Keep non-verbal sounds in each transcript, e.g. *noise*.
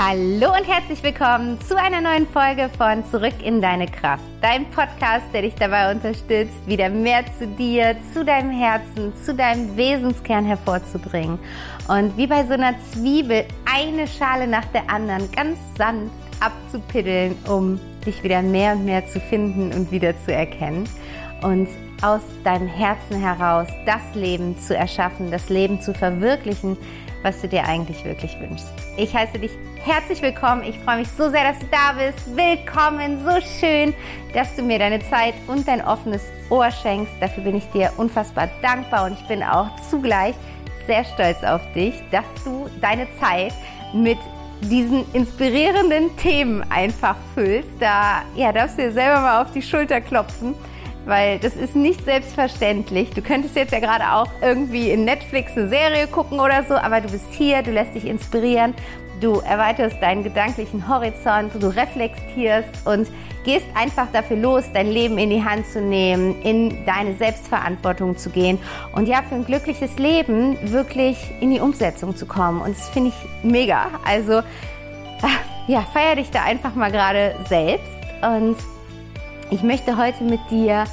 Hallo und herzlich willkommen zu einer neuen Folge von Zurück in deine Kraft. Dein Podcast, der dich dabei unterstützt, wieder mehr zu dir, zu deinem Herzen, zu deinem Wesenskern hervorzubringen. Und wie bei so einer Zwiebel eine Schale nach der anderen ganz sanft abzupiddeln, um dich wieder mehr und mehr zu finden und wieder zu erkennen. Und aus deinem Herzen heraus das Leben zu erschaffen, das Leben zu verwirklichen, was du dir eigentlich wirklich wünschst. Ich heiße dich herzlich willkommen. Ich freue mich so sehr, dass du da bist. Willkommen, so schön, dass du mir deine Zeit und dein offenes Ohr schenkst. Dafür bin ich dir unfassbar dankbar und ich bin auch zugleich sehr stolz auf dich, dass du deine Zeit mit diesen inspirierenden Themen einfach füllst. Da ja, darfst du dir selber mal auf die Schulter klopfen weil das ist nicht selbstverständlich. Du könntest jetzt ja gerade auch irgendwie in Netflix eine Serie gucken oder so, aber du bist hier, du lässt dich inspirieren, du erweiterst deinen gedanklichen Horizont, du reflektierst und gehst einfach dafür los, dein Leben in die Hand zu nehmen, in deine Selbstverantwortung zu gehen und ja, für ein glückliches Leben wirklich in die Umsetzung zu kommen. Und das finde ich mega. Also, ja, feier dich da einfach mal gerade selbst und ich möchte heute mit dir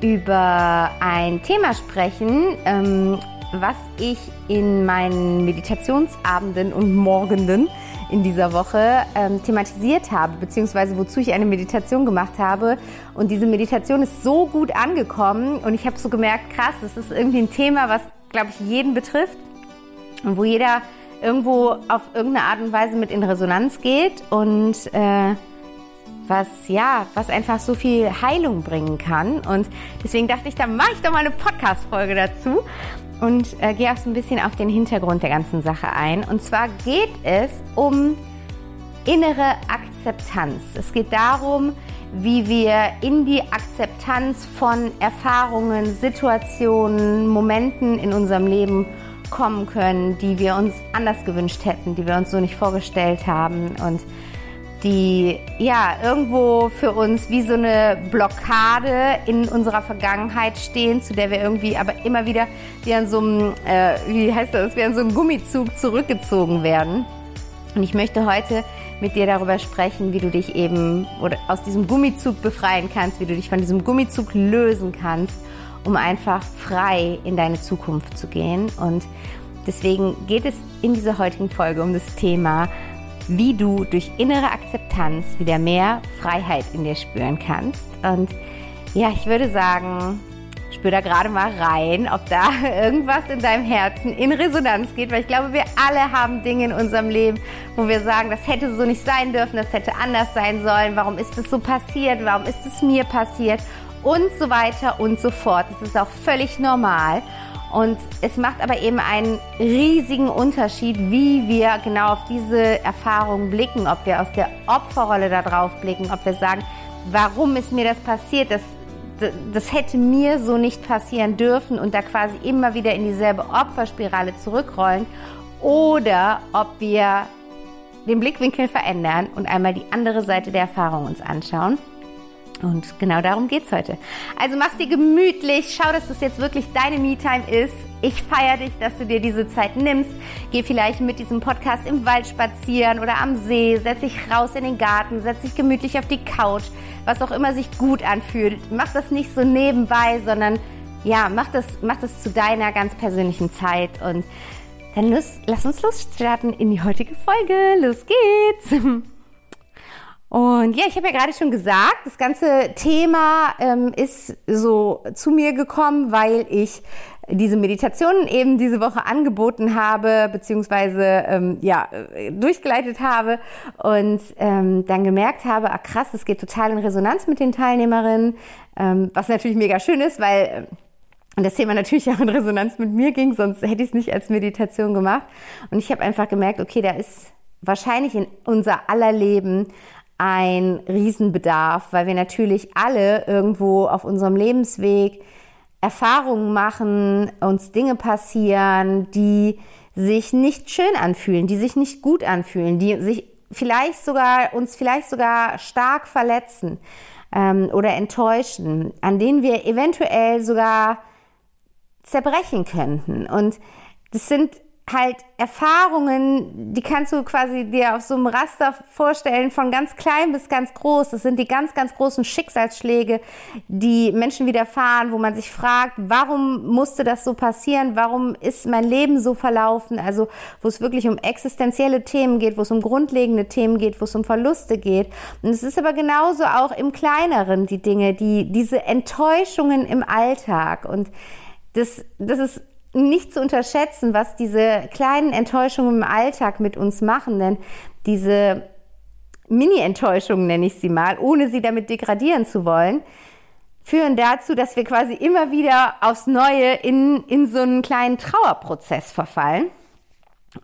über ein Thema sprechen, ähm, was ich in meinen Meditationsabenden und Morgenden in dieser Woche ähm, thematisiert habe, beziehungsweise wozu ich eine Meditation gemacht habe. Und diese Meditation ist so gut angekommen und ich habe so gemerkt, krass, das ist irgendwie ein Thema, was, glaube ich, jeden betrifft und wo jeder irgendwo auf irgendeine Art und Weise mit in Resonanz geht und äh, was ja, was einfach so viel Heilung bringen kann. Und deswegen dachte ich, da mache ich doch mal eine Podcast-Folge dazu und äh, gehe auch so ein bisschen auf den Hintergrund der ganzen Sache ein. Und zwar geht es um innere Akzeptanz. Es geht darum, wie wir in die Akzeptanz von Erfahrungen, Situationen, Momenten in unserem Leben kommen können, die wir uns anders gewünscht hätten, die wir uns so nicht vorgestellt haben. Und die ja irgendwo für uns wie so eine Blockade in unserer Vergangenheit stehen, zu der wir irgendwie aber immer wieder wie an so einem, äh, wie heißt das, wie an so einem Gummizug zurückgezogen werden. Und ich möchte heute mit dir darüber sprechen, wie du dich eben oder aus diesem Gummizug befreien kannst, wie du dich von diesem Gummizug lösen kannst, um einfach frei in deine Zukunft zu gehen. Und deswegen geht es in dieser heutigen Folge um das Thema wie du durch innere Akzeptanz wieder mehr Freiheit in dir spüren kannst. Und ja, ich würde sagen, spür da gerade mal rein, ob da *laughs* irgendwas in deinem Herzen in Resonanz geht, weil ich glaube, wir alle haben Dinge in unserem Leben, wo wir sagen, das hätte so nicht sein dürfen, das hätte anders sein sollen, warum ist es so passiert, warum ist es mir passiert und so weiter und so fort. Das ist auch völlig normal. Und es macht aber eben einen riesigen Unterschied, wie wir genau auf diese Erfahrung blicken, ob wir aus der Opferrolle da drauf blicken, ob wir sagen, warum ist mir das passiert, das, das hätte mir so nicht passieren dürfen und da quasi immer wieder in dieselbe Opferspirale zurückrollen oder ob wir den Blickwinkel verändern und einmal die andere Seite der Erfahrung uns anschauen. Und genau darum geht's heute. Also mach's dir gemütlich, schau, dass das jetzt wirklich deine Me-Time ist. Ich feiere dich, dass du dir diese Zeit nimmst. Geh vielleicht mit diesem Podcast im Wald spazieren oder am See, setz dich raus in den Garten, setz dich gemütlich auf die Couch, was auch immer sich gut anfühlt. Mach das nicht so nebenbei, sondern ja, mach das, mach das zu deiner ganz persönlichen Zeit und dann los, lass uns losstarten in die heutige Folge. Los geht's! *laughs* Und ja, ich habe ja gerade schon gesagt, das ganze Thema ähm, ist so zu mir gekommen, weil ich diese Meditationen eben diese Woche angeboten habe, beziehungsweise ähm, ja, durchgeleitet habe und ähm, dann gemerkt habe, ah krass, es geht total in Resonanz mit den Teilnehmerinnen, ähm, was natürlich mega schön ist, weil und das Thema natürlich auch in Resonanz mit mir ging, sonst hätte ich es nicht als Meditation gemacht. Und ich habe einfach gemerkt, okay, da ist wahrscheinlich in unser aller Leben ein Riesenbedarf, weil wir natürlich alle irgendwo auf unserem Lebensweg Erfahrungen machen, uns Dinge passieren, die sich nicht schön anfühlen, die sich nicht gut anfühlen, die sich vielleicht sogar uns vielleicht sogar stark verletzen ähm, oder enttäuschen, an denen wir eventuell sogar zerbrechen könnten. Und das sind halt Erfahrungen, die kannst du quasi dir auf so einem Raster vorstellen, von ganz klein bis ganz groß. Das sind die ganz, ganz großen Schicksalsschläge, die Menschen widerfahren, wo man sich fragt, warum musste das so passieren? Warum ist mein Leben so verlaufen? Also, wo es wirklich um existenzielle Themen geht, wo es um grundlegende Themen geht, wo es um Verluste geht. Und es ist aber genauso auch im Kleineren die Dinge, die, diese Enttäuschungen im Alltag und das, das ist nicht zu unterschätzen, was diese kleinen Enttäuschungen im Alltag mit uns machen, denn diese Mini-Enttäuschungen nenne ich sie mal, ohne sie damit degradieren zu wollen, führen dazu, dass wir quasi immer wieder aufs Neue in, in so einen kleinen Trauerprozess verfallen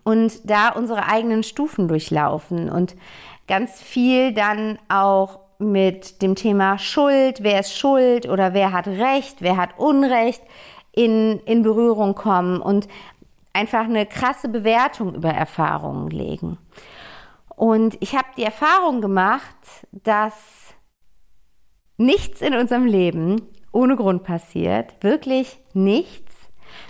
und da unsere eigenen Stufen durchlaufen und ganz viel dann auch mit dem Thema Schuld, wer ist schuld oder wer hat Recht, wer hat Unrecht, in, in Berührung kommen und einfach eine krasse Bewertung über Erfahrungen legen. Und ich habe die Erfahrung gemacht, dass nichts in unserem Leben ohne Grund passiert, wirklich nichts.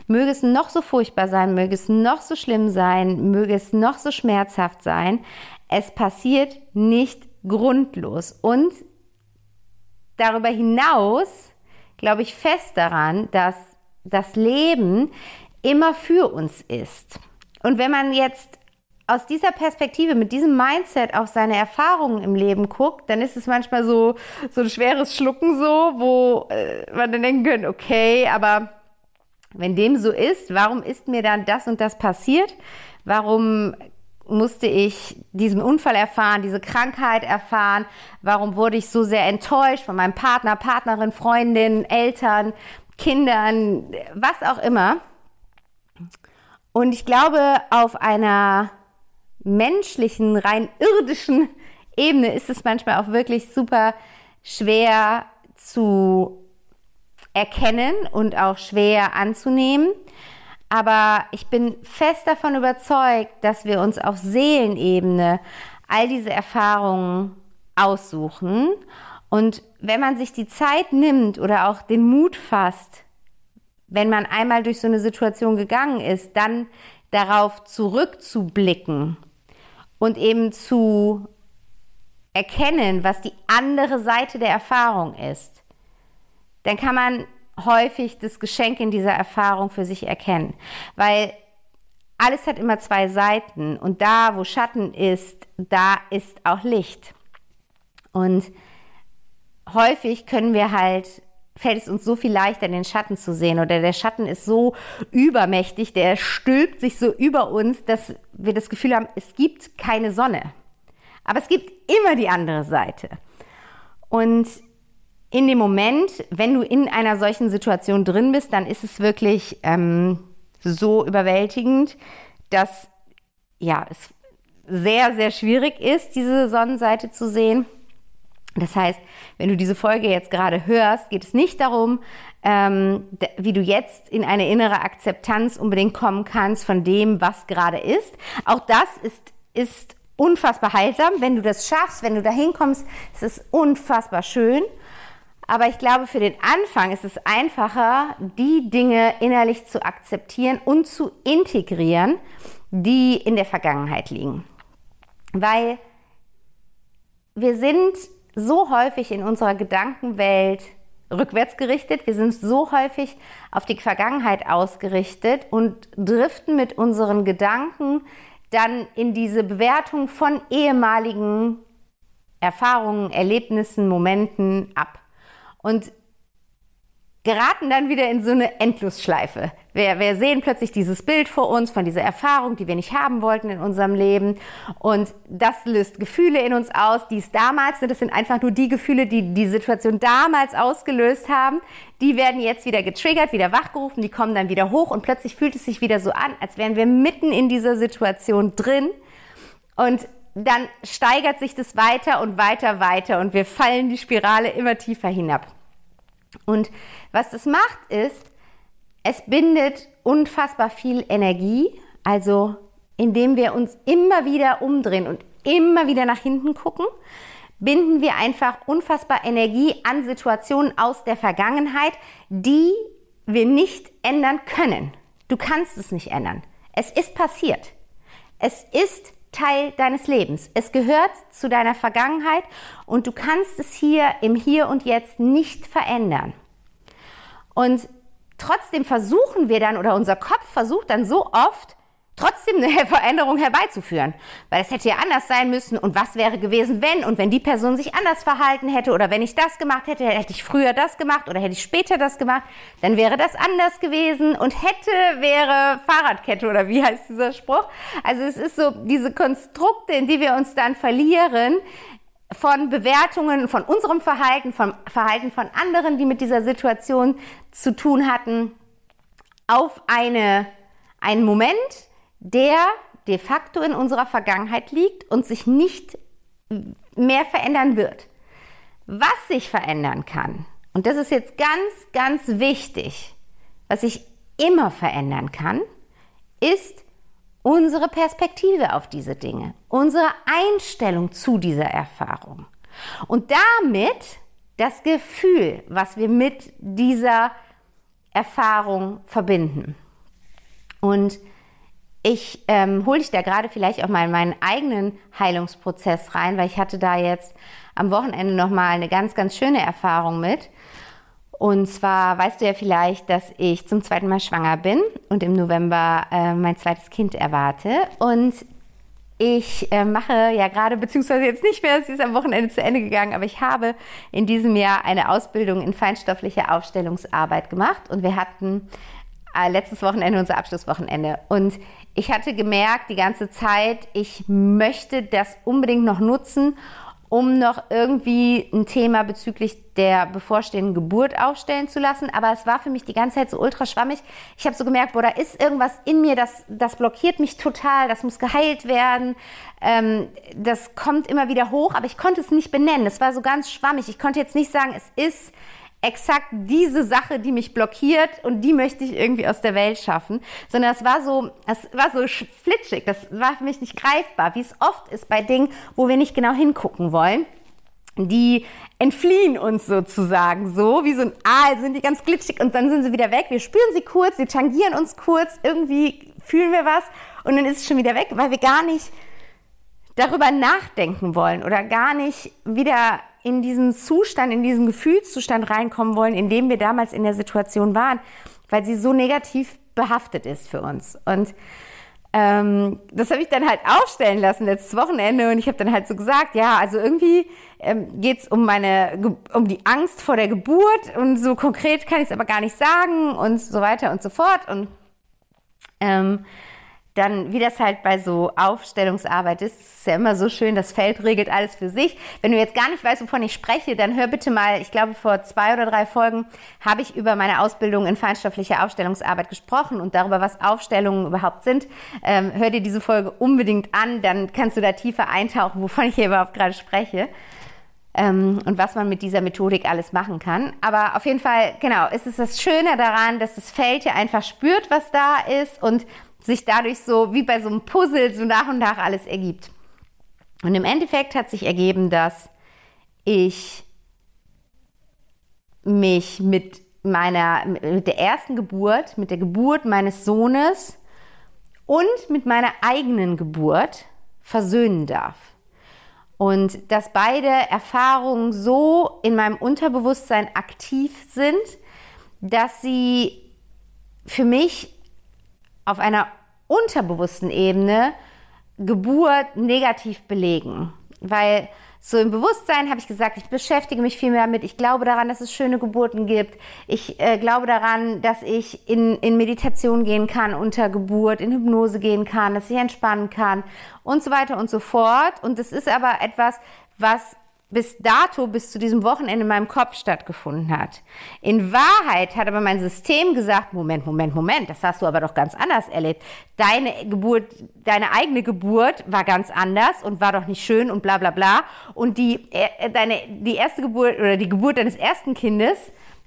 Möge es noch so furchtbar sein, möge es noch so schlimm sein, möge es noch so schmerzhaft sein, es passiert nicht grundlos. Und darüber hinaus glaube ich fest daran, dass das Leben immer für uns ist. Und wenn man jetzt aus dieser Perspektive, mit diesem Mindset auf seine Erfahrungen im Leben guckt, dann ist es manchmal so, so ein schweres Schlucken so, wo äh, man dann denken könnte, okay, aber wenn dem so ist, warum ist mir dann das und das passiert? Warum musste ich diesen Unfall erfahren, diese Krankheit erfahren? Warum wurde ich so sehr enttäuscht von meinem Partner, Partnerin, Freundin, Eltern? Kindern, was auch immer. Und ich glaube, auf einer menschlichen, rein irdischen Ebene ist es manchmal auch wirklich super schwer zu erkennen und auch schwer anzunehmen. Aber ich bin fest davon überzeugt, dass wir uns auf Seelenebene all diese Erfahrungen aussuchen und wenn man sich die Zeit nimmt oder auch den Mut fasst, wenn man einmal durch so eine Situation gegangen ist, dann darauf zurückzublicken und eben zu erkennen, was die andere Seite der Erfahrung ist, dann kann man häufig das Geschenk in dieser Erfahrung für sich erkennen. Weil alles hat immer zwei Seiten und da, wo Schatten ist, da ist auch Licht. Und häufig können wir halt fällt es uns so viel leichter, den Schatten zu sehen. Oder der Schatten ist so übermächtig, der stülpt sich so über uns, dass wir das Gefühl haben, es gibt keine Sonne. Aber es gibt immer die andere Seite. Und in dem Moment, wenn du in einer solchen Situation drin bist, dann ist es wirklich ähm, so überwältigend, dass ja, es sehr, sehr schwierig ist, diese Sonnenseite zu sehen. Das heißt, wenn du diese Folge jetzt gerade hörst, geht es nicht darum, ähm, wie du jetzt in eine innere Akzeptanz unbedingt kommen kannst von dem, was gerade ist. Auch das ist, ist unfassbar heilsam. Wenn du das schaffst, wenn du da hinkommst, ist es unfassbar schön. Aber ich glaube, für den Anfang ist es einfacher, die Dinge innerlich zu akzeptieren und zu integrieren, die in der Vergangenheit liegen. Weil wir sind so häufig in unserer Gedankenwelt rückwärts gerichtet. Wir sind so häufig auf die Vergangenheit ausgerichtet und driften mit unseren Gedanken dann in diese Bewertung von ehemaligen Erfahrungen, Erlebnissen, Momenten ab. Und geraten dann wieder in so eine Endlosschleife. Wir, wir sehen plötzlich dieses Bild vor uns von dieser Erfahrung, die wir nicht haben wollten in unserem Leben. Und das löst Gefühle in uns aus, die es damals sind. Das sind einfach nur die Gefühle, die die Situation damals ausgelöst haben. Die werden jetzt wieder getriggert, wieder wachgerufen, die kommen dann wieder hoch und plötzlich fühlt es sich wieder so an, als wären wir mitten in dieser Situation drin. Und dann steigert sich das weiter und weiter, weiter und wir fallen die Spirale immer tiefer hinab. Und was das macht ist, es bindet unfassbar viel Energie, also indem wir uns immer wieder umdrehen und immer wieder nach hinten gucken, binden wir einfach unfassbar Energie an Situationen aus der Vergangenheit, die wir nicht ändern können. Du kannst es nicht ändern. Es ist passiert. Es ist Teil deines Lebens. Es gehört zu deiner Vergangenheit und du kannst es hier im Hier und Jetzt nicht verändern. Und trotzdem versuchen wir dann oder unser Kopf versucht dann so oft, trotzdem eine Veränderung herbeizuführen. Weil es hätte ja anders sein müssen und was wäre gewesen, wenn und wenn die Person sich anders verhalten hätte oder wenn ich das gemacht hätte, hätte ich früher das gemacht oder hätte ich später das gemacht, dann wäre das anders gewesen und hätte wäre Fahrradkette oder wie heißt dieser Spruch? Also es ist so diese Konstrukte, in die wir uns dann verlieren, von Bewertungen von unserem Verhalten, vom Verhalten von anderen, die mit dieser Situation zu tun hatten, auf eine, einen Moment, der de facto in unserer Vergangenheit liegt und sich nicht mehr verändern wird. Was sich verändern kann, und das ist jetzt ganz, ganz wichtig, was sich immer verändern kann, ist unsere Perspektive auf diese Dinge, unsere Einstellung zu dieser Erfahrung. Und damit das Gefühl, was wir mit dieser Erfahrung verbinden. Und ich ähm, hole dich da gerade vielleicht auch mal in meinen eigenen Heilungsprozess rein, weil ich hatte da jetzt am Wochenende nochmal eine ganz, ganz schöne Erfahrung mit. Und zwar weißt du ja vielleicht, dass ich zum zweiten Mal schwanger bin und im November äh, mein zweites Kind erwarte. Und ich äh, mache ja gerade, beziehungsweise jetzt nicht mehr, es ist am Wochenende zu Ende gegangen, aber ich habe in diesem Jahr eine Ausbildung in feinstoffliche Aufstellungsarbeit gemacht und wir hatten äh, letztes Wochenende unser Abschlusswochenende. Und ich hatte gemerkt die ganze Zeit, ich möchte das unbedingt noch nutzen, um noch irgendwie ein Thema bezüglich der bevorstehenden Geburt aufstellen zu lassen. Aber es war für mich die ganze Zeit so ultra schwammig. Ich habe so gemerkt, boah, da ist irgendwas in mir, das, das blockiert mich total, das muss geheilt werden. Ähm, das kommt immer wieder hoch, aber ich konnte es nicht benennen. Es war so ganz schwammig. Ich konnte jetzt nicht sagen, es ist exakt diese Sache, die mich blockiert und die möchte ich irgendwie aus der Welt schaffen, sondern es war so, es war so flitschig, das war für mich nicht greifbar, wie es oft ist bei Dingen, wo wir nicht genau hingucken wollen. Die entfliehen uns sozusagen so, wie so ein Aal sind die ganz glitschig und dann sind sie wieder weg. Wir spüren sie kurz, sie tangieren uns kurz, irgendwie fühlen wir was und dann ist es schon wieder weg, weil wir gar nicht darüber nachdenken wollen oder gar nicht wieder in diesen Zustand, in diesen Gefühlszustand reinkommen wollen, in dem wir damals in der Situation waren, weil sie so negativ behaftet ist für uns. Und ähm, das habe ich dann halt aufstellen lassen letztes Wochenende und ich habe dann halt so gesagt, ja, also irgendwie ähm, geht es um meine, um die Angst vor der Geburt und so konkret kann ich es aber gar nicht sagen und so weiter und so fort und ähm, dann, wie das halt bei so Aufstellungsarbeit ist, ist ja immer so schön, das Feld regelt alles für sich. Wenn du jetzt gar nicht weißt, wovon ich spreche, dann hör bitte mal, ich glaube vor zwei oder drei Folgen habe ich über meine Ausbildung in feinstofflicher Aufstellungsarbeit gesprochen und darüber, was Aufstellungen überhaupt sind. Ähm, hör dir diese Folge unbedingt an, dann kannst du da tiefer eintauchen, wovon ich hier überhaupt gerade spreche. Ähm, und was man mit dieser Methodik alles machen kann. Aber auf jeden Fall, genau, ist es das Schöne daran, dass das Feld ja einfach spürt, was da ist und sich dadurch so wie bei so einem Puzzle so nach und nach alles ergibt. Und im Endeffekt hat sich ergeben, dass ich mich mit meiner, mit der ersten Geburt, mit der Geburt meines Sohnes und mit meiner eigenen Geburt versöhnen darf. Und dass beide Erfahrungen so in meinem Unterbewusstsein aktiv sind, dass sie für mich auf einer unterbewussten Ebene Geburt negativ belegen. Weil so im Bewusstsein habe ich gesagt, ich beschäftige mich viel mehr damit. Ich glaube daran, dass es schöne Geburten gibt. Ich äh, glaube daran, dass ich in, in Meditation gehen kann unter Geburt, in Hypnose gehen kann, dass ich entspannen kann und so weiter und so fort. Und es ist aber etwas, was bis dato, bis zu diesem Wochenende in meinem Kopf stattgefunden hat. In Wahrheit hat aber mein System gesagt, Moment, Moment, Moment, das hast du aber doch ganz anders erlebt. Deine Geburt, deine eigene Geburt war ganz anders und war doch nicht schön und bla bla bla. Und die, äh, deine, die erste Geburt oder die Geburt deines ersten Kindes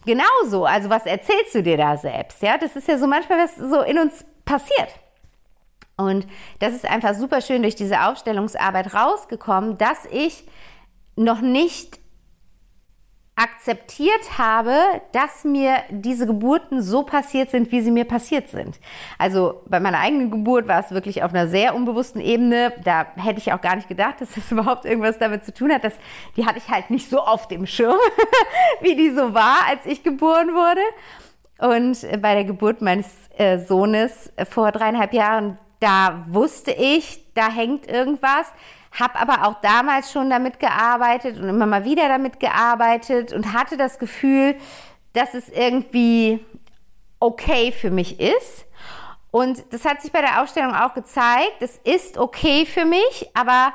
genauso. Also was erzählst du dir da selbst? Ja, das ist ja so manchmal, was so in uns passiert. Und das ist einfach super schön durch diese Aufstellungsarbeit rausgekommen, dass ich noch nicht akzeptiert habe, dass mir diese Geburten so passiert sind, wie sie mir passiert sind. Also bei meiner eigenen Geburt war es wirklich auf einer sehr unbewussten Ebene. Da hätte ich auch gar nicht gedacht, dass das *laughs* überhaupt irgendwas damit zu tun hat. Das, die hatte ich halt nicht so auf dem Schirm, *laughs* wie die so war, als ich geboren wurde. Und bei der Geburt meines äh, Sohnes vor dreieinhalb Jahren, da wusste ich, da hängt irgendwas habe aber auch damals schon damit gearbeitet und immer mal wieder damit gearbeitet und hatte das Gefühl, dass es irgendwie okay für mich ist. Und das hat sich bei der Ausstellung auch gezeigt. Es ist okay für mich, aber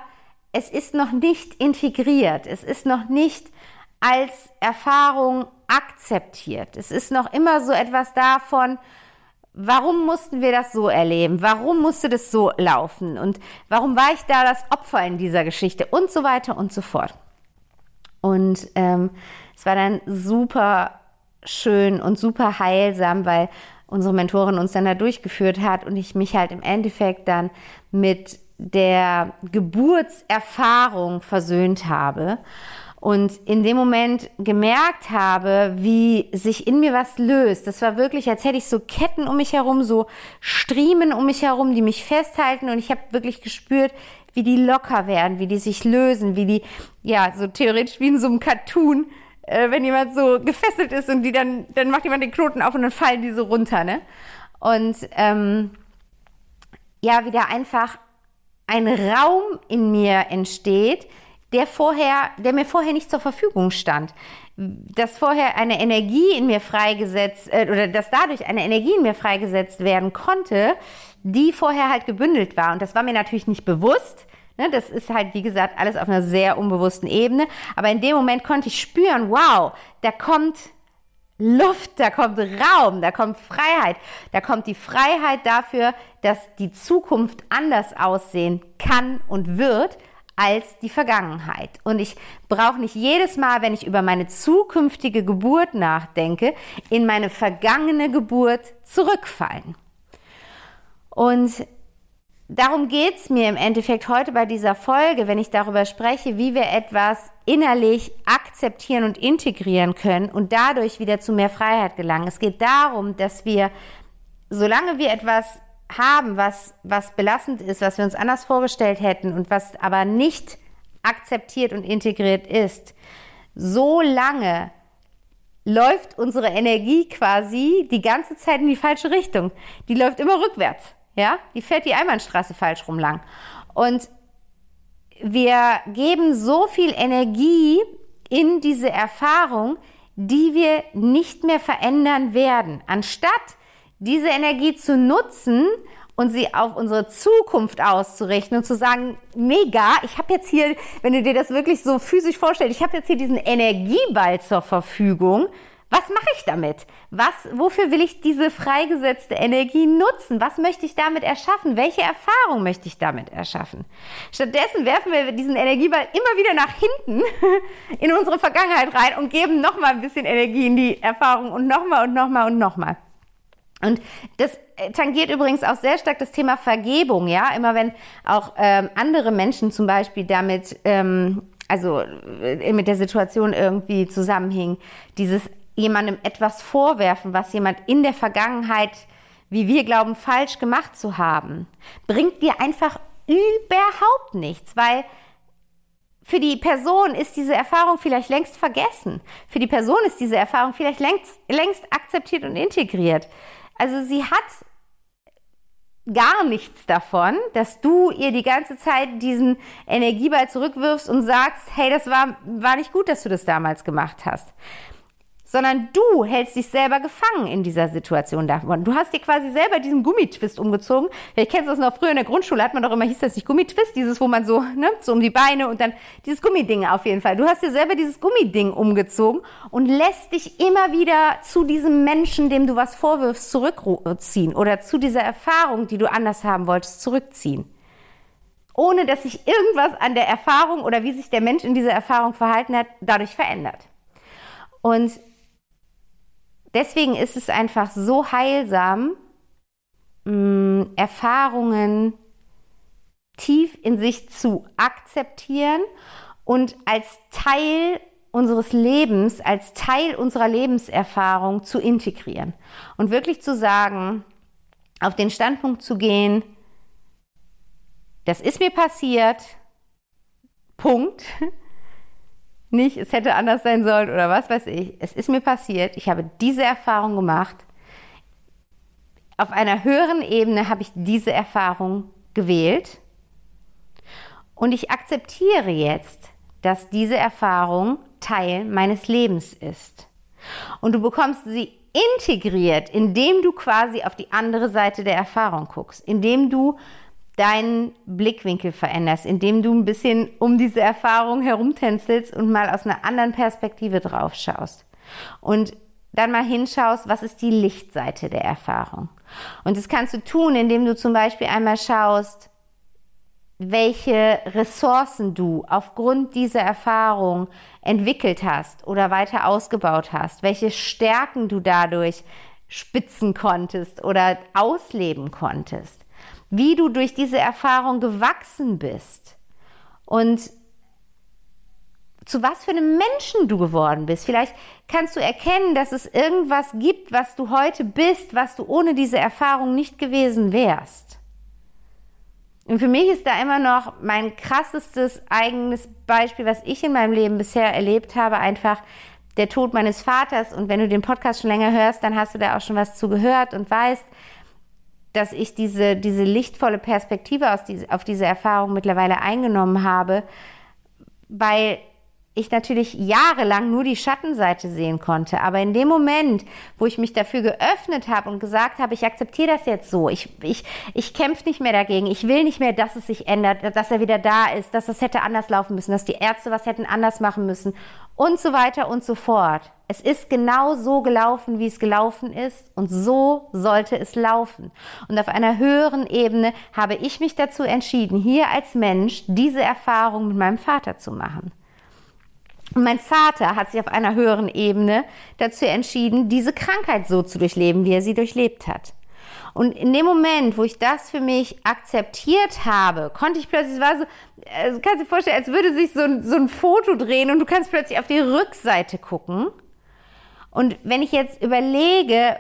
es ist noch nicht integriert. Es ist noch nicht als Erfahrung akzeptiert. Es ist noch immer so etwas davon, warum mussten wir das so erleben? Warum musste das so laufen? Und warum war ich da das Opfer in dieser Geschichte? Und so weiter und so fort. Und ähm, es war dann super schön und super heilsam, weil unsere Mentorin uns dann da durchgeführt hat und ich mich halt im Endeffekt dann mit der Geburtserfahrung versöhnt habe und in dem Moment gemerkt habe, wie sich in mir was löst. Das war wirklich, als hätte ich so Ketten um mich herum, so Striemen um mich herum, die mich festhalten und ich habe wirklich gespürt, wie die locker werden, wie die sich lösen, wie die, ja, so theoretisch wie in so einem Cartoon, äh, wenn jemand so gefesselt ist und die dann, dann macht jemand den Knoten auf und dann fallen die so runter, ne? Und ähm, ja, wieder einfach ein Raum in mir entsteht, der vorher, der mir vorher nicht zur Verfügung stand. Dass vorher eine Energie in mir freigesetzt, äh, oder dass dadurch eine Energie in mir freigesetzt werden konnte, die vorher halt gebündelt war. Und das war mir natürlich nicht bewusst. Ne, das ist halt, wie gesagt, alles auf einer sehr unbewussten Ebene. Aber in dem Moment konnte ich spüren, wow, da kommt Luft, da kommt Raum, da kommt Freiheit, da kommt die Freiheit dafür, dass die Zukunft anders aussehen kann und wird, als die Vergangenheit. Und ich brauche nicht jedes Mal, wenn ich über meine zukünftige Geburt nachdenke, in meine vergangene Geburt zurückfallen. Und darum geht es mir im Endeffekt heute bei dieser Folge, wenn ich darüber spreche, wie wir etwas innerlich akzeptieren und integrieren können und dadurch wieder zu mehr Freiheit gelangen. Es geht darum, dass wir, solange wir etwas haben, was, was belastend ist, was wir uns anders vorgestellt hätten und was aber nicht akzeptiert und integriert ist, so lange läuft unsere Energie quasi die ganze Zeit in die falsche Richtung. Die läuft immer rückwärts, ja? Die fährt die Einbahnstraße falsch rum lang. Und wir geben so viel Energie in diese Erfahrung, die wir nicht mehr verändern werden, anstatt diese Energie zu nutzen und sie auf unsere Zukunft auszurichten und zu sagen, mega, ich habe jetzt hier, wenn du dir das wirklich so physisch vorstellst, ich habe jetzt hier diesen Energieball zur Verfügung. Was mache ich damit? Was, wofür will ich diese freigesetzte Energie nutzen? Was möchte ich damit erschaffen? Welche Erfahrung möchte ich damit erschaffen? Stattdessen werfen wir diesen Energieball immer wieder nach hinten *laughs* in unsere Vergangenheit rein und geben nochmal ein bisschen Energie in die Erfahrung und nochmal und nochmal und nochmal. Und das äh, tangiert übrigens auch sehr stark das Thema Vergebung, ja. Immer wenn auch ähm, andere Menschen zum Beispiel damit, ähm, also äh, mit der Situation irgendwie zusammenhingen, dieses jemandem etwas vorwerfen, was jemand in der Vergangenheit, wie wir glauben, falsch gemacht zu haben, bringt dir einfach überhaupt nichts, weil für die Person ist diese Erfahrung vielleicht längst vergessen. Für die Person ist diese Erfahrung vielleicht längst, längst akzeptiert und integriert. Also sie hat gar nichts davon, dass du ihr die ganze Zeit diesen Energieball zurückwirfst und sagst, hey, das war, war nicht gut, dass du das damals gemacht hast sondern du hältst dich selber gefangen in dieser Situation davon. Du hast dir quasi selber diesen Gummitwist umgezogen. Vielleicht kennst du das noch früher in der Grundschule, hat man doch immer, hieß das nicht Gummitwist, dieses, wo man so, ne, so um die Beine und dann dieses Gummiding auf jeden Fall. Du hast dir selber dieses Gummiding umgezogen und lässt dich immer wieder zu diesem Menschen, dem du was vorwirfst, zurückziehen oder zu dieser Erfahrung, die du anders haben wolltest, zurückziehen ohne dass sich irgendwas an der Erfahrung oder wie sich der Mensch in dieser Erfahrung verhalten hat, dadurch verändert. Und deswegen ist es einfach so heilsam, mm, Erfahrungen tief in sich zu akzeptieren und als Teil unseres Lebens als Teil unserer Lebenserfahrung zu integrieren und wirklich zu sagen, auf den Standpunkt zu gehen, das ist mir passiert, Punkt. Nicht, es hätte anders sein sollen oder was weiß ich. Es ist mir passiert, ich habe diese Erfahrung gemacht. Auf einer höheren Ebene habe ich diese Erfahrung gewählt und ich akzeptiere jetzt, dass diese Erfahrung Teil meines Lebens ist. Und du bekommst sie integriert, indem du quasi auf die andere Seite der Erfahrung guckst, indem du deinen Blickwinkel veränderst, indem du ein bisschen um diese Erfahrung herumtänzelst und mal aus einer anderen Perspektive drauf schaust. Und dann mal hinschaust, was ist die Lichtseite der Erfahrung. Und das kannst du tun, indem du zum Beispiel einmal schaust, welche Ressourcen du aufgrund dieser Erfahrung entwickelt hast oder weiter ausgebaut hast, welche Stärken du dadurch spitzen konntest oder ausleben konntest, wie du durch diese Erfahrung gewachsen bist und zu was für einem Menschen du geworden bist. Vielleicht kannst du erkennen, dass es irgendwas gibt, was du heute bist, was du ohne diese Erfahrung nicht gewesen wärst. Und für mich ist da immer noch mein krassestes eigenes Beispiel, was ich in meinem Leben bisher erlebt habe, einfach der Tod meines Vaters. Und wenn du den Podcast schon länger hörst, dann hast du da auch schon was zu gehört und weißt, dass ich diese, diese lichtvolle Perspektive aus diese, auf diese Erfahrung mittlerweile eingenommen habe, weil ich natürlich jahrelang nur die Schattenseite sehen konnte. Aber in dem Moment, wo ich mich dafür geöffnet habe und gesagt habe, ich akzeptiere das jetzt so, ich, ich, ich kämpfe nicht mehr dagegen, ich will nicht mehr, dass es sich ändert, dass er wieder da ist, dass es hätte anders laufen müssen, dass die Ärzte was hätten anders machen müssen und so weiter und so fort. Es ist genau so gelaufen, wie es gelaufen ist und so sollte es laufen. Und auf einer höheren Ebene habe ich mich dazu entschieden, hier als Mensch diese Erfahrung mit meinem Vater zu machen. Und mein Vater hat sich auf einer höheren Ebene dazu entschieden, diese Krankheit so zu durchleben, wie er sie durchlebt hat. Und in dem Moment, wo ich das für mich akzeptiert habe, konnte ich plötzlich, war so, also kannst du dir vorstellen, als würde sich so ein, so ein Foto drehen und du kannst plötzlich auf die Rückseite gucken. Und wenn ich jetzt überlege,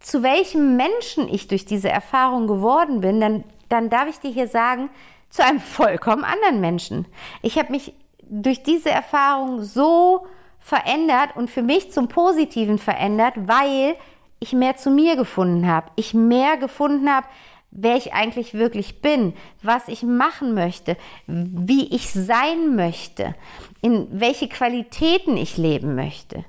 zu welchem Menschen ich durch diese Erfahrung geworden bin, dann, dann darf ich dir hier sagen, zu einem vollkommen anderen Menschen. Ich habe mich durch diese Erfahrung so verändert und für mich zum Positiven verändert, weil ich mehr zu mir gefunden habe. Ich mehr gefunden habe, wer ich eigentlich wirklich bin, was ich machen möchte, wie ich sein möchte, in welche Qualitäten ich leben möchte.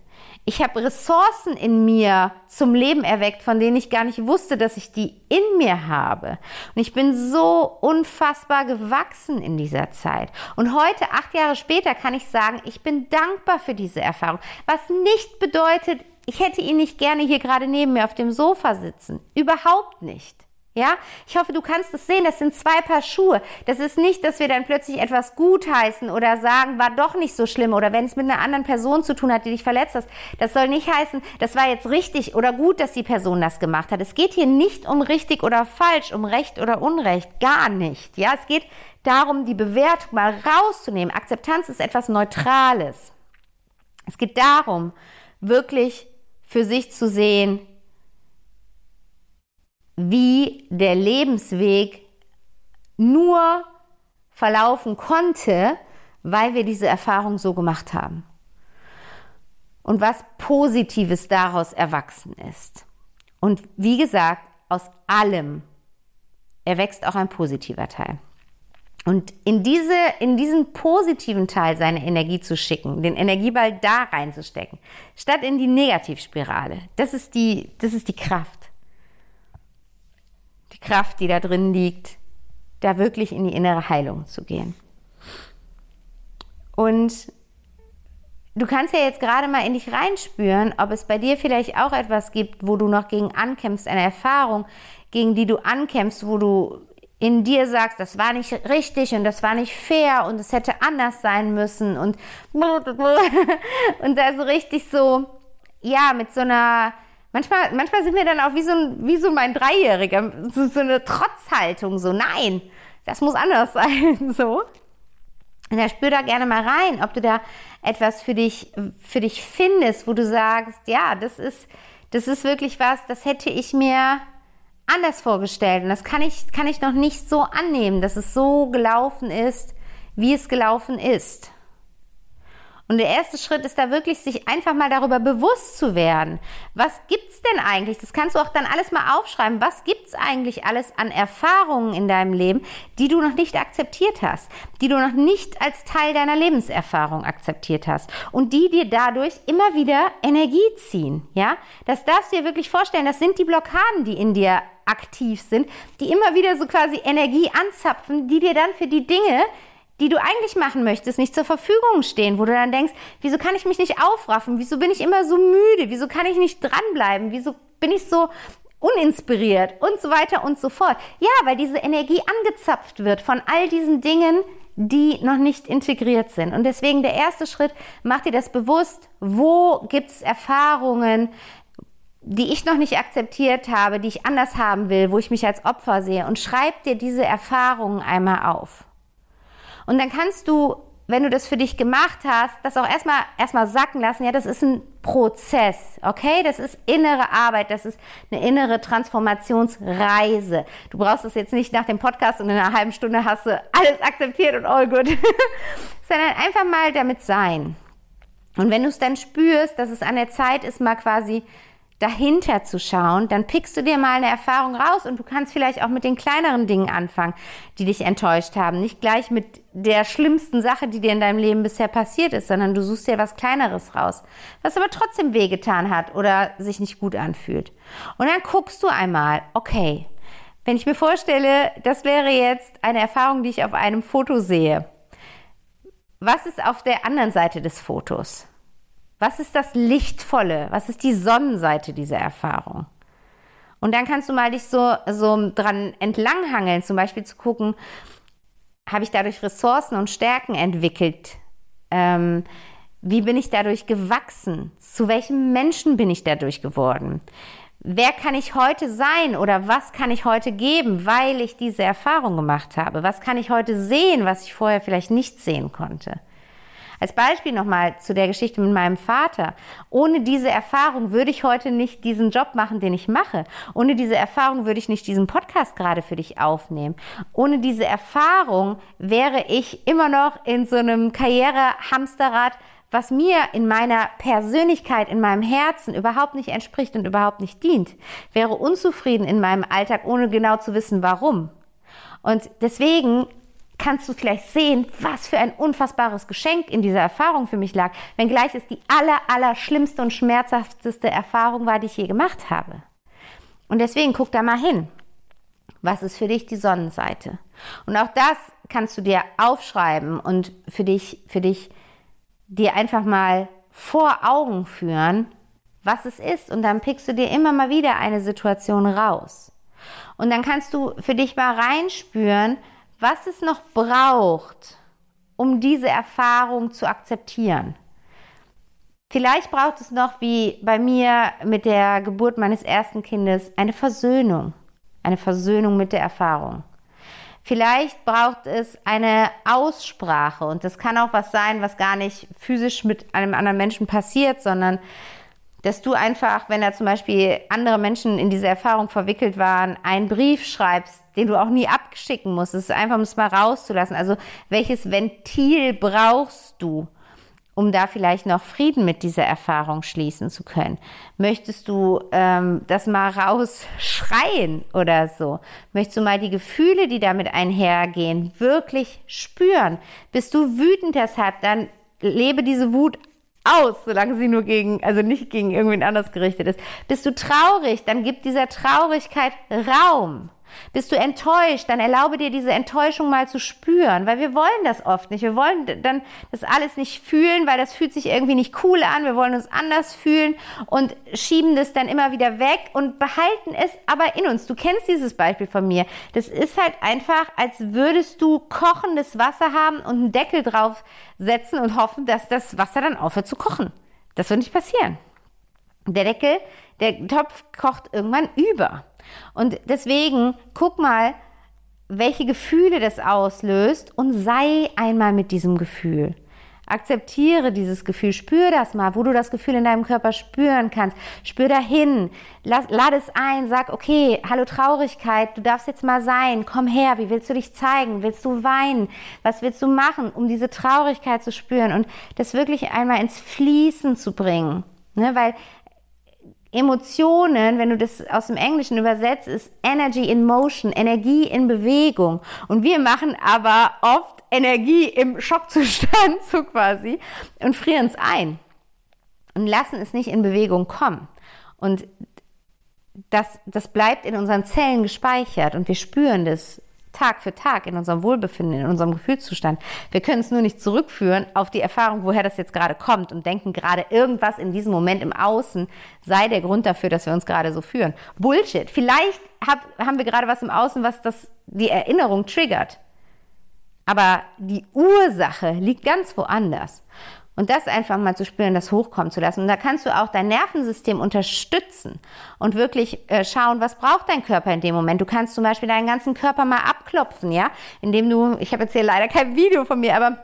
Ich habe Ressourcen in mir zum Leben erweckt, von denen ich gar nicht wusste, dass ich die in mir habe. Und ich bin so unfassbar gewachsen in dieser Zeit. Und heute, acht Jahre später, kann ich sagen, ich bin dankbar für diese Erfahrung. Was nicht bedeutet, ich hätte ihn nicht gerne hier gerade neben mir auf dem Sofa sitzen. Überhaupt nicht. Ja, ich hoffe, du kannst es sehen. Das sind zwei Paar Schuhe. Das ist nicht, dass wir dann plötzlich etwas gutheißen oder sagen, war doch nicht so schlimm oder wenn es mit einer anderen Person zu tun hat, die dich verletzt hat. Das soll nicht heißen, das war jetzt richtig oder gut, dass die Person das gemacht hat. Es geht hier nicht um richtig oder falsch, um Recht oder Unrecht. Gar nicht. Ja, es geht darum, die Bewertung mal rauszunehmen. Akzeptanz ist etwas Neutrales. Es geht darum, wirklich für sich zu sehen, wie der Lebensweg nur verlaufen konnte, weil wir diese Erfahrung so gemacht haben. Und was Positives daraus erwachsen ist. Und wie gesagt, aus allem erwächst auch ein positiver Teil. Und in, diese, in diesen positiven Teil seine Energie zu schicken, den Energieball da reinzustecken, statt in die Negativspirale, das ist die, das ist die Kraft Kraft, die da drin liegt, da wirklich in die innere Heilung zu gehen. Und du kannst ja jetzt gerade mal in dich reinspüren, ob es bei dir vielleicht auch etwas gibt, wo du noch gegen ankämpfst, eine Erfahrung, gegen die du ankämpfst, wo du in dir sagst, das war nicht richtig und das war nicht fair und es hätte anders sein müssen und *laughs* und da so richtig so ja mit so einer Manchmal, manchmal sind wir dann auch wie so, ein, wie so mein Dreijähriger, so, so eine Trotzhaltung, so nein, das muss anders *laughs* sein, so. Und da spür da gerne mal rein, ob du da etwas für dich, für dich findest, wo du sagst, ja, das ist, das ist wirklich was, das hätte ich mir anders vorgestellt. Und das kann ich, kann ich noch nicht so annehmen, dass es so gelaufen ist, wie es gelaufen ist. Und der erste Schritt ist da wirklich, sich einfach mal darüber bewusst zu werden. Was gibt's denn eigentlich? Das kannst du auch dann alles mal aufschreiben. Was gibt's eigentlich alles an Erfahrungen in deinem Leben, die du noch nicht akzeptiert hast, die du noch nicht als Teil deiner Lebenserfahrung akzeptiert hast und die dir dadurch immer wieder Energie ziehen, ja? Das darfst du dir wirklich vorstellen. Das sind die Blockaden, die in dir aktiv sind, die immer wieder so quasi Energie anzapfen, die dir dann für die Dinge, die du eigentlich machen möchtest, nicht zur Verfügung stehen, wo du dann denkst, wieso kann ich mich nicht aufraffen? Wieso bin ich immer so müde? Wieso kann ich nicht dranbleiben? Wieso bin ich so uninspiriert und so weiter und so fort? Ja, weil diese Energie angezapft wird von all diesen Dingen, die noch nicht integriert sind. Und deswegen der erste Schritt, mach dir das bewusst, wo gibt es Erfahrungen, die ich noch nicht akzeptiert habe, die ich anders haben will, wo ich mich als Opfer sehe und schreib dir diese Erfahrungen einmal auf. Und dann kannst du, wenn du das für dich gemacht hast, das auch erstmal, erstmal sacken lassen. Ja, das ist ein Prozess, okay? Das ist innere Arbeit, das ist eine innere Transformationsreise. Du brauchst es jetzt nicht nach dem Podcast und in einer halben Stunde hast du alles akzeptiert und all good, *laughs* sondern einfach mal damit sein. Und wenn du es dann spürst, dass es an der Zeit ist, mal quasi dahinter zu schauen, dann pickst du dir mal eine Erfahrung raus und du kannst vielleicht auch mit den kleineren Dingen anfangen, die dich enttäuscht haben. Nicht gleich mit der schlimmsten Sache, die dir in deinem Leben bisher passiert ist, sondern du suchst dir was Kleineres raus, was aber trotzdem wehgetan hat oder sich nicht gut anfühlt. Und dann guckst du einmal, okay, wenn ich mir vorstelle, das wäre jetzt eine Erfahrung, die ich auf einem Foto sehe. Was ist auf der anderen Seite des Fotos? Was ist das Lichtvolle? Was ist die Sonnenseite dieser Erfahrung? Und dann kannst du mal dich so, so dran entlanghangeln, zum Beispiel zu gucken, habe ich dadurch Ressourcen und Stärken entwickelt? Ähm, wie bin ich dadurch gewachsen? Zu welchem Menschen bin ich dadurch geworden? Wer kann ich heute sein oder was kann ich heute geben, weil ich diese Erfahrung gemacht habe? Was kann ich heute sehen, was ich vorher vielleicht nicht sehen konnte? Als Beispiel nochmal zu der Geschichte mit meinem Vater. Ohne diese Erfahrung würde ich heute nicht diesen Job machen, den ich mache. Ohne diese Erfahrung würde ich nicht diesen Podcast gerade für dich aufnehmen. Ohne diese Erfahrung wäre ich immer noch in so einem Karrierehamsterrad, was mir in meiner Persönlichkeit, in meinem Herzen überhaupt nicht entspricht und überhaupt nicht dient. Wäre unzufrieden in meinem Alltag, ohne genau zu wissen, warum. Und deswegen kannst du vielleicht sehen, was für ein unfassbares Geschenk in dieser Erfahrung für mich lag, wenngleich es die aller, aller schlimmste und schmerzhafteste Erfahrung war, die ich je gemacht habe. Und deswegen guck da mal hin. Was ist für dich die Sonnenseite? Und auch das kannst du dir aufschreiben und für dich, für dich dir einfach mal vor Augen führen, was es ist. Und dann pickst du dir immer mal wieder eine Situation raus. Und dann kannst du für dich mal reinspüren, was es noch braucht, um diese Erfahrung zu akzeptieren. Vielleicht braucht es noch, wie bei mir mit der Geburt meines ersten Kindes, eine Versöhnung, eine Versöhnung mit der Erfahrung. Vielleicht braucht es eine Aussprache und das kann auch was sein, was gar nicht physisch mit einem anderen Menschen passiert, sondern dass du einfach, wenn da zum Beispiel andere Menschen in diese Erfahrung verwickelt waren, einen Brief schreibst, den du auch nie abschicken musst. Es ist einfach, um es mal rauszulassen. Also welches Ventil brauchst du, um da vielleicht noch Frieden mit dieser Erfahrung schließen zu können? Möchtest du ähm, das mal rausschreien oder so? Möchtest du mal die Gefühle, die damit einhergehen, wirklich spüren? Bist du wütend deshalb, dann lebe diese Wut aus, solange sie nur gegen, also nicht gegen irgendwen anders gerichtet ist. Bist du traurig, dann gib dieser Traurigkeit Raum. Bist du enttäuscht, dann erlaube dir diese Enttäuschung mal zu spüren, weil wir wollen das oft nicht. Wir wollen dann das alles nicht fühlen, weil das fühlt sich irgendwie nicht cool an. Wir wollen uns anders fühlen und schieben das dann immer wieder weg und behalten es aber in uns. Du kennst dieses Beispiel von mir. Das ist halt einfach, als würdest du kochendes Wasser haben und einen Deckel drauf setzen und hoffen, dass das Wasser dann aufhört zu kochen. Das wird nicht passieren. Der Deckel, der Topf kocht irgendwann über. Und deswegen guck mal, welche Gefühle das auslöst und sei einmal mit diesem Gefühl. Akzeptiere dieses Gefühl, spür das mal, wo du das Gefühl in deinem Körper spüren kannst. Spür dahin, lass, lade es ein, sag, okay, hallo Traurigkeit, du darfst jetzt mal sein, komm her, wie willst du dich zeigen? Willst du weinen? Was willst du machen, um diese Traurigkeit zu spüren und das wirklich einmal ins Fließen zu bringen? Ne, weil Emotionen, wenn du das aus dem Englischen übersetzt, ist Energy in Motion, Energie in Bewegung. Und wir machen aber oft Energie im Schockzustand, *laughs* so quasi, und frieren es ein und lassen es nicht in Bewegung kommen. Und das, das bleibt in unseren Zellen gespeichert und wir spüren das Tag für Tag in unserem Wohlbefinden, in unserem Gefühlszustand. Wir können es nur nicht zurückführen auf die Erfahrung, woher das jetzt gerade kommt und denken gerade irgendwas in diesem Moment im Außen sei der Grund dafür, dass wir uns gerade so führen. Bullshit. Vielleicht hab, haben wir gerade was im Außen, was das, die Erinnerung triggert. Aber die Ursache liegt ganz woanders. Und das einfach mal zu spüren, das hochkommen zu lassen. Und da kannst du auch dein Nervensystem unterstützen und wirklich äh, schauen, was braucht dein Körper in dem Moment. Du kannst zum Beispiel deinen ganzen Körper mal abklopfen, ja, indem du, ich habe jetzt hier leider kein Video von mir, aber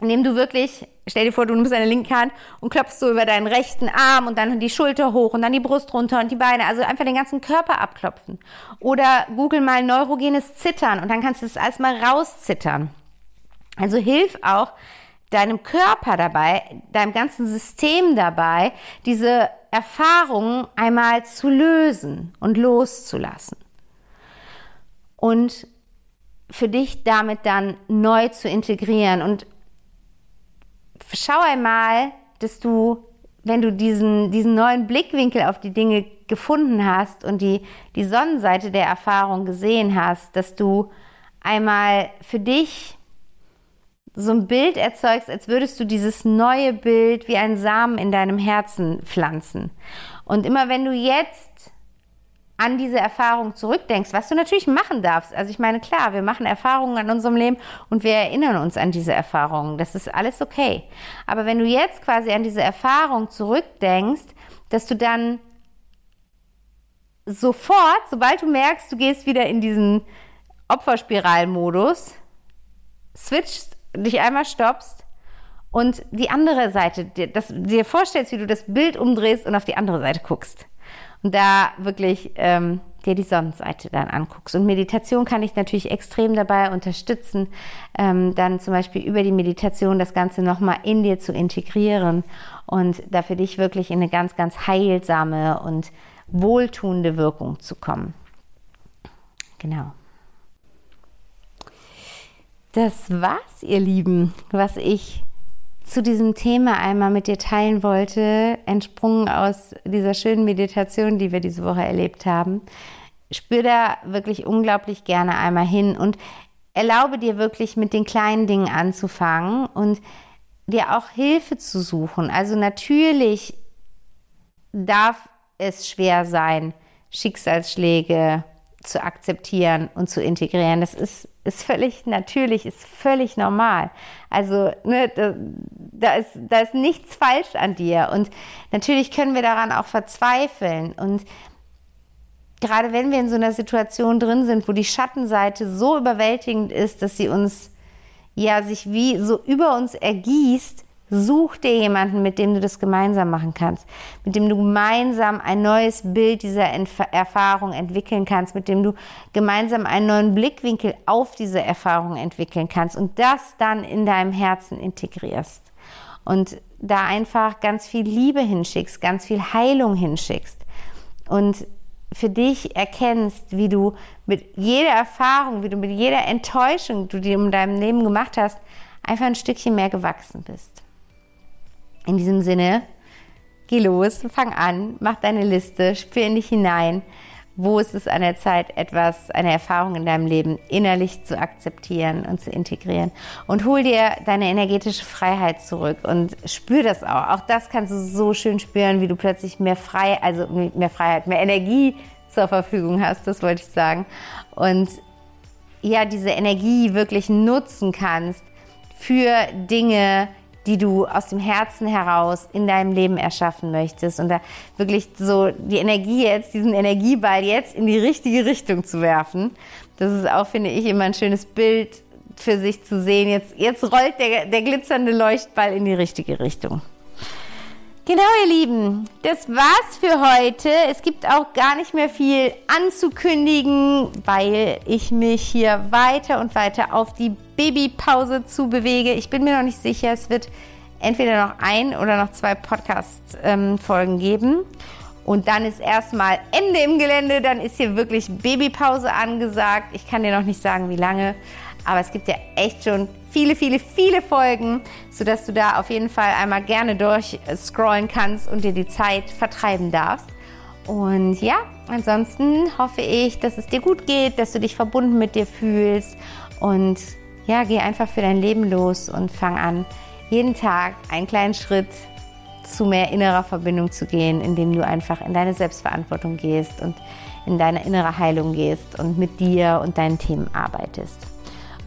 indem du wirklich, stell dir vor, du nimmst deine linke Hand und klopfst so über deinen rechten Arm und dann die Schulter hoch und dann die Brust runter und die Beine, also einfach den ganzen Körper abklopfen. Oder google mal neurogenes Zittern und dann kannst du das alles mal rauszittern. Also hilf auch, deinem Körper dabei, deinem ganzen System dabei, diese Erfahrungen einmal zu lösen und loszulassen. Und für dich damit dann neu zu integrieren. Und schau einmal, dass du, wenn du diesen, diesen neuen Blickwinkel auf die Dinge gefunden hast und die, die Sonnenseite der Erfahrung gesehen hast, dass du einmal für dich so ein Bild erzeugst, als würdest du dieses neue Bild wie ein Samen in deinem Herzen pflanzen. Und immer wenn du jetzt an diese Erfahrung zurückdenkst, was du natürlich machen darfst. Also ich meine, klar, wir machen Erfahrungen an unserem Leben und wir erinnern uns an diese Erfahrungen. Das ist alles okay. Aber wenn du jetzt quasi an diese Erfahrung zurückdenkst, dass du dann sofort, sobald du merkst, du gehst wieder in diesen Opferspiralmodus, switchst dich einmal stoppst und die andere Seite, dir, das, dir vorstellst, wie du das Bild umdrehst und auf die andere Seite guckst. Und da wirklich ähm, dir die Sonnenseite dann anguckst. Und Meditation kann ich natürlich extrem dabei unterstützen, ähm, dann zum Beispiel über die Meditation das Ganze nochmal in dir zu integrieren und da für dich wirklich in eine ganz, ganz heilsame und wohltuende Wirkung zu kommen. Genau. Das war's, ihr Lieben, was ich zu diesem Thema einmal mit dir teilen wollte, entsprungen aus dieser schönen Meditation, die wir diese Woche erlebt haben. Spür da wirklich unglaublich gerne einmal hin und erlaube dir wirklich mit den kleinen Dingen anzufangen und dir auch Hilfe zu suchen. Also natürlich darf es schwer sein, Schicksalsschläge zu akzeptieren und zu integrieren. Das ist, ist völlig natürlich, ist völlig normal. Also ne, da, da, ist, da ist nichts falsch an dir. Und natürlich können wir daran auch verzweifeln. Und gerade wenn wir in so einer Situation drin sind, wo die Schattenseite so überwältigend ist, dass sie uns ja sich wie so über uns ergießt, Such dir jemanden, mit dem du das gemeinsam machen kannst, mit dem du gemeinsam ein neues Bild dieser Erfahrung entwickeln kannst, mit dem du gemeinsam einen neuen Blickwinkel auf diese Erfahrung entwickeln kannst und das dann in deinem Herzen integrierst. Und da einfach ganz viel Liebe hinschickst, ganz viel Heilung hinschickst und für dich erkennst, wie du mit jeder Erfahrung, wie du mit jeder Enttäuschung, die du in deinem Leben gemacht hast, einfach ein Stückchen mehr gewachsen bist. In diesem Sinne, geh los, fang an, mach deine Liste, spür in dich hinein. Wo ist es an der Zeit, etwas, eine Erfahrung in deinem Leben innerlich zu akzeptieren und zu integrieren? Und hol dir deine energetische Freiheit zurück und spür das auch. Auch das kannst du so schön spüren, wie du plötzlich mehr frei, also mehr Freiheit, mehr Energie zur Verfügung hast, das wollte ich sagen. Und ja, diese Energie wirklich nutzen kannst für Dinge, die du aus dem Herzen heraus in deinem Leben erschaffen möchtest und da wirklich so die Energie jetzt, diesen Energieball jetzt in die richtige Richtung zu werfen. Das ist auch, finde ich, immer ein schönes Bild für sich zu sehen. Jetzt, jetzt rollt der, der glitzernde Leuchtball in die richtige Richtung. Genau, ihr Lieben, das war's für heute. Es gibt auch gar nicht mehr viel anzukündigen, weil ich mich hier weiter und weiter auf die Babypause zu bewege. Ich bin mir noch nicht sicher, es wird entweder noch ein oder noch zwei Podcast-Folgen geben. Und dann ist erstmal Ende im Gelände, dann ist hier wirklich Babypause angesagt. Ich kann dir noch nicht sagen, wie lange, aber es gibt ja echt schon viele, viele, viele Folgen, sodass du da auf jeden Fall einmal gerne durchscrollen kannst und dir die Zeit vertreiben darfst. Und ja, ansonsten hoffe ich, dass es dir gut geht, dass du dich verbunden mit dir fühlst und ja, geh einfach für dein Leben los und fang an, jeden Tag einen kleinen Schritt zu mehr innerer Verbindung zu gehen, indem du einfach in deine Selbstverantwortung gehst und in deine innere Heilung gehst und mit dir und deinen Themen arbeitest.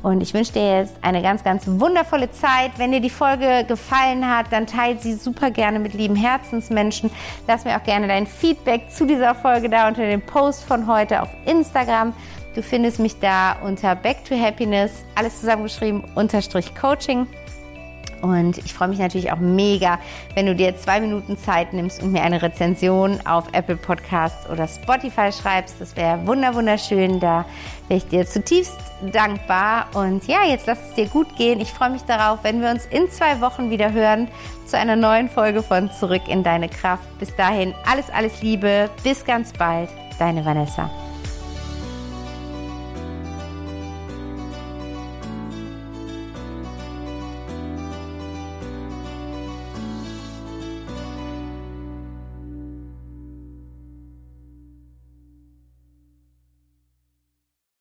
Und ich wünsche dir jetzt eine ganz, ganz wundervolle Zeit. Wenn dir die Folge gefallen hat, dann teile sie super gerne mit lieben Herzensmenschen. Lass mir auch gerne dein Feedback zu dieser Folge da unter dem Post von heute auf Instagram. Du findest mich da unter Back to Happiness, alles zusammengeschrieben, unterstrich Coaching. Und ich freue mich natürlich auch mega, wenn du dir zwei Minuten Zeit nimmst und mir eine Rezension auf Apple Podcast oder Spotify schreibst. Das wäre wunderschön. Da wäre ich dir zutiefst dankbar. Und ja, jetzt lass es dir gut gehen. Ich freue mich darauf, wenn wir uns in zwei Wochen wieder hören zu einer neuen Folge von Zurück in deine Kraft. Bis dahin alles, alles Liebe. Bis ganz bald. Deine Vanessa.